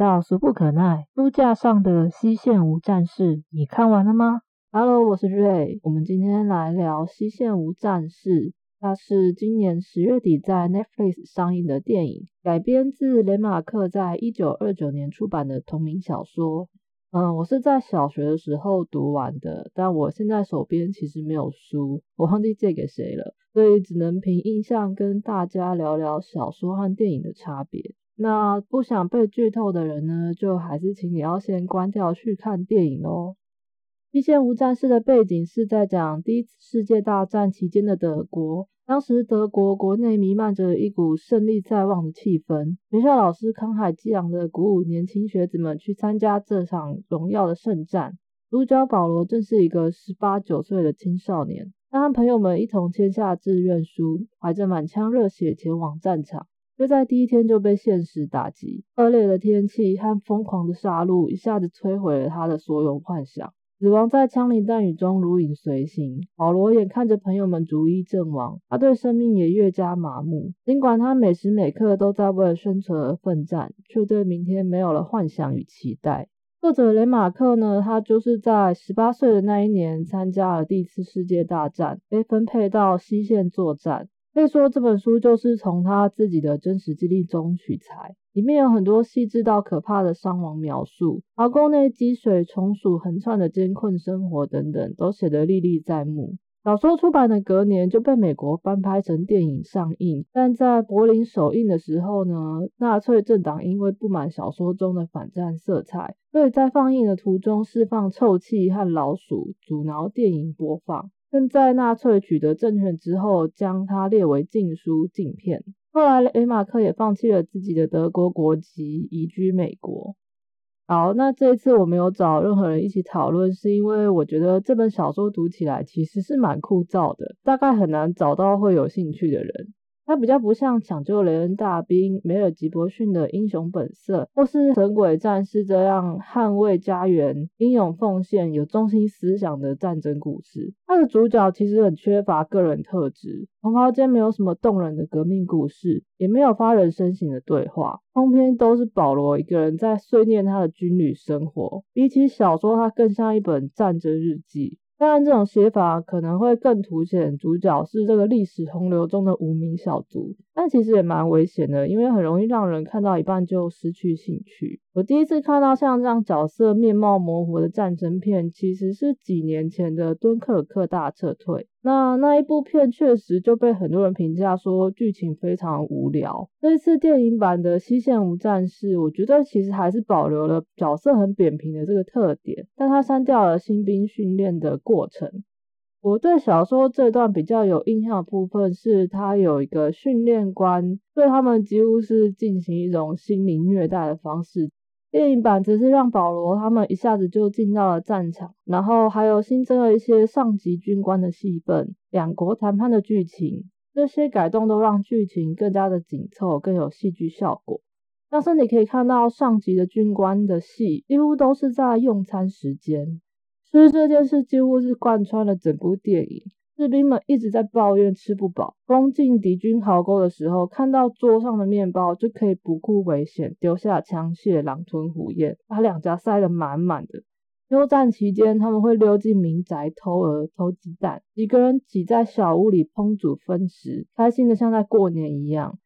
到俗不可耐书架上的西线无战事，你看完了吗？Hello，我是瑞，我们今天来聊西线无战事。它是今年十月底在 Netflix 上映的电影，改编自雷马克在一九二九年出版的同名小说。嗯，我是在小学的时候读完的，但我现在手边其实没有书，我忘记借给谁了，所以只能凭印象跟大家聊聊小说和电影的差别。那不想被剧透的人呢，就还是请你要先关掉去看电影哦。一线无战事的背景是在讲第一次世界大战期间的德国。当时德国国内弥漫着一股胜利在望的气氛，学校老师慷慨激昂的鼓舞年轻学子们去参加这场荣耀的圣战。主角保罗正是一个十八九岁的青少年，他和朋友们一同签下志愿书，怀着满腔热血前往战场，就在第一天就被现实打击。恶劣的天气和疯狂的杀戮一下子摧毁了他的所有幻想。死亡在枪林弹雨中如影随形。保罗眼看着朋友们逐一阵亡，他对生命也越加麻木。尽管他每时每刻都在为了生存而奋战，却对明天没有了幻想与期待。作者雷马克呢？他就是在十八岁的那一年参加了第一次世界大战，被分配到西线作战。可以说这本书就是从他自己的真实经历中取材，里面有很多细致到可怕的伤亡描述，壕沟内积水、虫鼠横窜的艰困生活等等，都写得历历在目。小说出版的隔年就被美国翻拍成电影上映，但在柏林首映的时候呢，纳粹政党因为不满小说中的反战色彩，所以在放映的途中释放臭气和老鼠，阻挠电影播放。更在纳粹取得政权之后，将它列为禁书禁片。后来，雷马克也放弃了自己的德国国籍，移居美国。好，那这一次我没有找任何人一起讨论，是因为我觉得这本小说读起来其实是蛮枯燥的，大概很难找到会有兴趣的人。它比较不像抢救雷恩大兵、梅尔吉伯逊的英雄本色，或是神鬼战士这样捍卫家园、英勇奉献、有中心思想的战争故事。它的主角其实很缺乏个人特质，同袍间没有什么动人的革命故事，也没有发人深省的对话，通篇都是保罗一个人在碎念他的军旅生活。比起小说，它更像一本战争日记。当然，这种写法可能会更凸显主角是这个历史洪流中的无名小卒，但其实也蛮危险的，因为很容易让人看到一半就失去兴趣。我第一次看到像这样角色面貌模糊的战争片，其实是几年前的《敦刻尔克大撤退》。那那一部片确实就被很多人评价说剧情非常无聊。这一次电影版的《西线无战事》，我觉得其实还是保留了角色很扁平的这个特点，但它删掉了新兵训练的过程。我对小说这段比较有印象的部分是，他有一个训练官对他们几乎是进行一种心灵虐待的方式。电影版则是让保罗他们一下子就进到了战场，然后还有新增了一些上级军官的戏份，两国谈判的剧情，这些改动都让剧情更加的紧凑，更有戏剧效果。但是你可以看到上级的军官的戏几乎都是在用餐时间，所以这件事几乎是贯穿了整部电影。士兵们一直在抱怨吃不饱。攻进敌军壕沟的时候，看到桌上的面包就可以不顾危险丢下枪械，狼吞虎咽，把两家塞得满满的。休战期间，他们会溜进民宅偷鹅、偷鸡蛋，几个人挤在小屋里烹煮分食，开心的像在过年一样。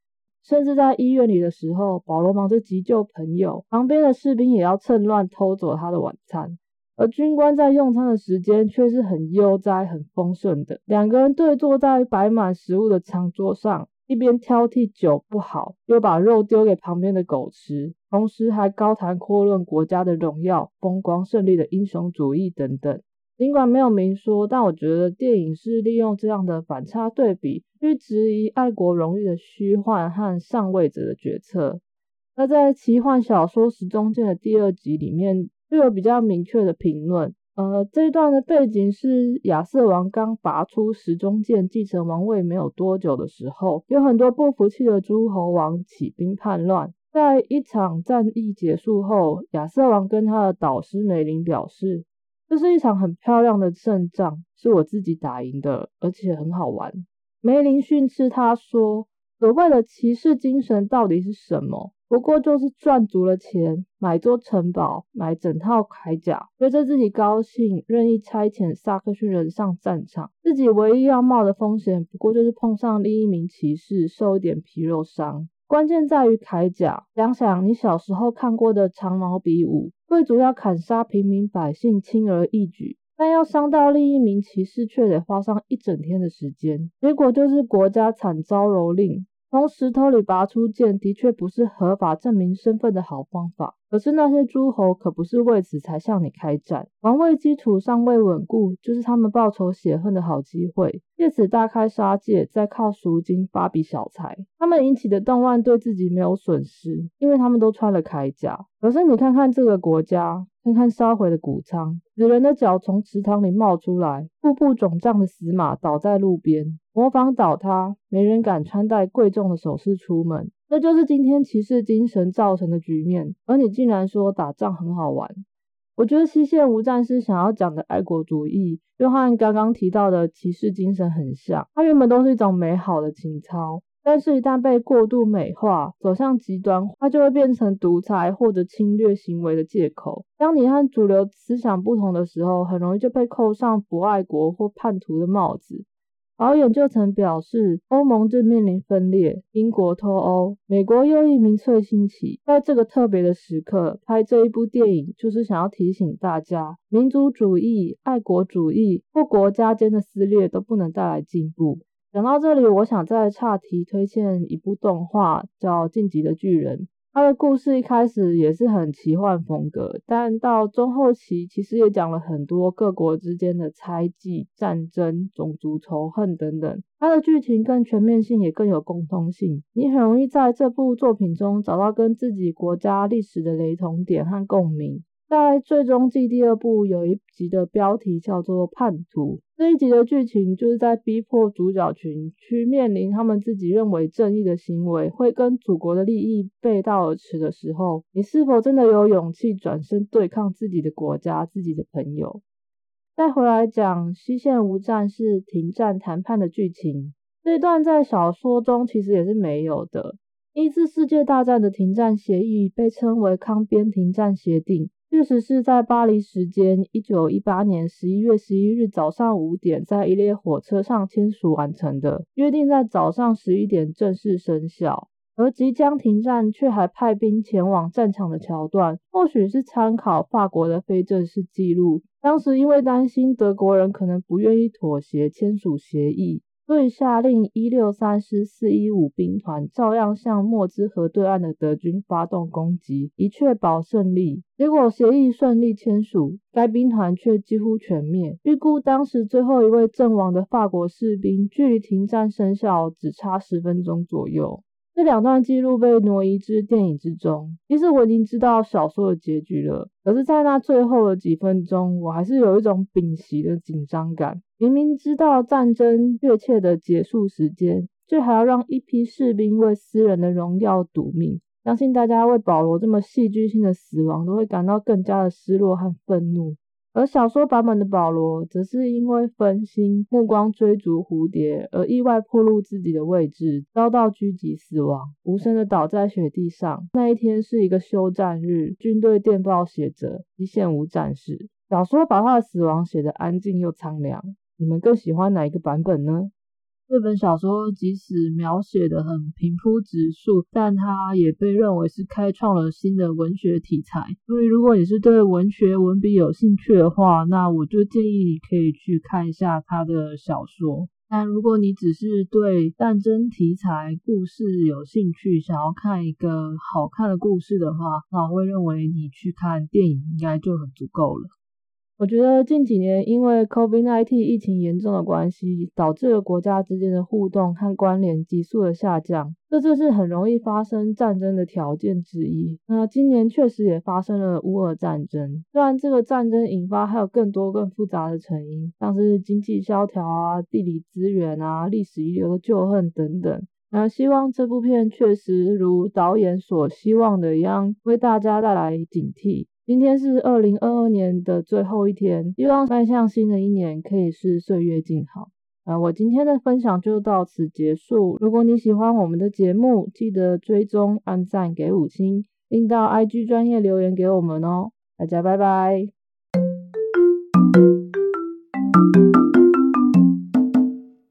甚至在医院里的时候，保罗忙着急救朋友，旁边的士兵也要趁乱偷走他的晚餐。而军官在用餐的时间却是很悠哉、很丰盛的。两个人对坐在摆满食物的长桌上，一边挑剔酒不好，又把肉丢给旁边的狗吃，同时还高谈阔论国家的荣耀、风光、胜利的英雄主义等等。尽管没有明说，但我觉得电影是利用这样的反差对比，去质疑爱国荣誉的虚幻和上位者的决策。那在奇幻小说《时中间》的第二集里面。就有比较明确的评论，呃，这段的背景是亚瑟王刚拔出时钟剑继承王位没有多久的时候，有很多不服气的诸侯王起兵叛乱。在一场战役结束后，亚瑟王跟他的导师梅林表示，这是一场很漂亮的胜仗，是我自己打赢的，而且很好玩。梅林训斥他说，所谓的骑士精神到底是什么？不过就是赚足了钱，买座城堡，买整套铠甲，觉得自己高兴，任意差遣萨克逊人上战场。自己唯一要冒的风险，不过就是碰上另一名骑士，受一点皮肉伤。关键在于铠甲。想想你小时候看过的长矛比武，贵族要砍杀平民百姓，轻而易举。但要伤到另一名骑士，却得花上一整天的时间。结果就是国家惨遭蹂躏。从石头里拔出剑，的确不是合法证明身份的好方法。可是那些诸侯可不是为此才向你开战，王位基础尚未稳固，就是他们报仇雪恨的好机会。借此大开杀戒，再靠赎金发笔小财。他们引起的动乱对自己没有损失，因为他们都穿了铠甲。可是你看看这个国家。看看烧毁的谷仓，死人的脚从池塘里冒出来，腹部肿胀的死马倒在路边，模仿倒塌，没人敢穿戴贵重的首饰出门。这就是今天骑士精神造成的局面。而你竟然说打仗很好玩？我觉得西线无战士想要讲的爱国主义，又和刚刚提到的骑士精神很像。它原本都是一种美好的情操。但是，一旦被过度美化，走向极端，它就会变成独裁或者侵略行为的借口。当你和主流思想不同的时候，很容易就被扣上不爱国或叛徒的帽子。导演就曾表示，欧盟正面临分裂，英国脱欧，美国右翼民粹兴起。在这个特别的时刻，拍这一部电影，就是想要提醒大家，民族主义、爱国主义或国家间的撕裂都不能带来进步。讲到这里，我想再岔题推荐一部动画，叫《晋级的巨人》。他的故事一开始也是很奇幻风格，但到中后期其实也讲了很多各国之间的猜忌、战争、种族仇恨等等。它的剧情更全面性，也更有共通性。你很容易在这部作品中找到跟自己国家历史的雷同点和共鸣。在最终季第二部有一集的标题叫做《叛徒》，这一集的剧情就是在逼迫主角群去面临他们自己认为正义的行为会跟祖国的利益背道而驰的时候，你是否真的有勇气转身对抗自己的国家、自己的朋友？再回来讲西线无战事停战谈判的剧情，这段在小说中其实也是没有的。一次世界大战的停战协议被称为康边停战协定。确实是在巴黎时间一九一八年十一月十一日早上五点，在一列火车上签署完成的，约定在早上十一点正式生效。而即将停战却还派兵前往战场的桥段，或许是参考法国的非正式记录。当时因为担心德国人可能不愿意妥协，签署协议。所以下令一六三师四一五兵团照样向莫兹河对岸的德军发动攻击，以确保胜利。结果协议顺利签署，该兵团却几乎全灭。预估当时最后一位阵亡的法国士兵，距离停战生效只差十分钟左右。这两段记录被挪移至电影之中。其实我已经知道小说的结局了，可是，在那最后的几分钟，我还是有一种屏息的紧张感。明明知道战争确切的结束时间，却还要让一批士兵为私人的荣耀赌命。相信大家为保罗这么戏剧性的死亡，都会感到更加的失落和愤怒。而小说版本的保罗，则是因为分心，目光追逐蝴蝶，而意外暴露自己的位置，遭到狙击死亡，无声的倒在雪地上。那一天是一个休战日，军队电报写着一线无战事。小说把他的死亡写得安静又苍凉。你们更喜欢哪一个版本呢？这本小说即使描写的很平铺直述，但它也被认为是开创了新的文学题材。所以，如果你是对文学文笔有兴趣的话，那我就建议你可以去看一下他的小说。但如果你只是对战争题材故事有兴趣，想要看一个好看的故事的话，那我会认为你去看电影应该就很足够了。我觉得近几年因为 COVID-19 疫情严重的关系，导致了国家之间的互动和关联急速的下降，这就是很容易发生战争的条件之一。那今年确实也发生了乌俄战争，虽然这个战争引发还有更多更复杂的成因，像是经济萧条啊、地理资源啊、历史遗留的旧恨等等。那希望这部片确实如导演所希望的一样，为大家带来警惕。今天是二零二二年的最后一天，希望迈向新的一年可以是岁月静好。呃，我今天的分享就到此结束。如果你喜欢我们的节目，记得追踪、按赞、给五星，并到 IG 专业留言给我们哦。大家拜拜。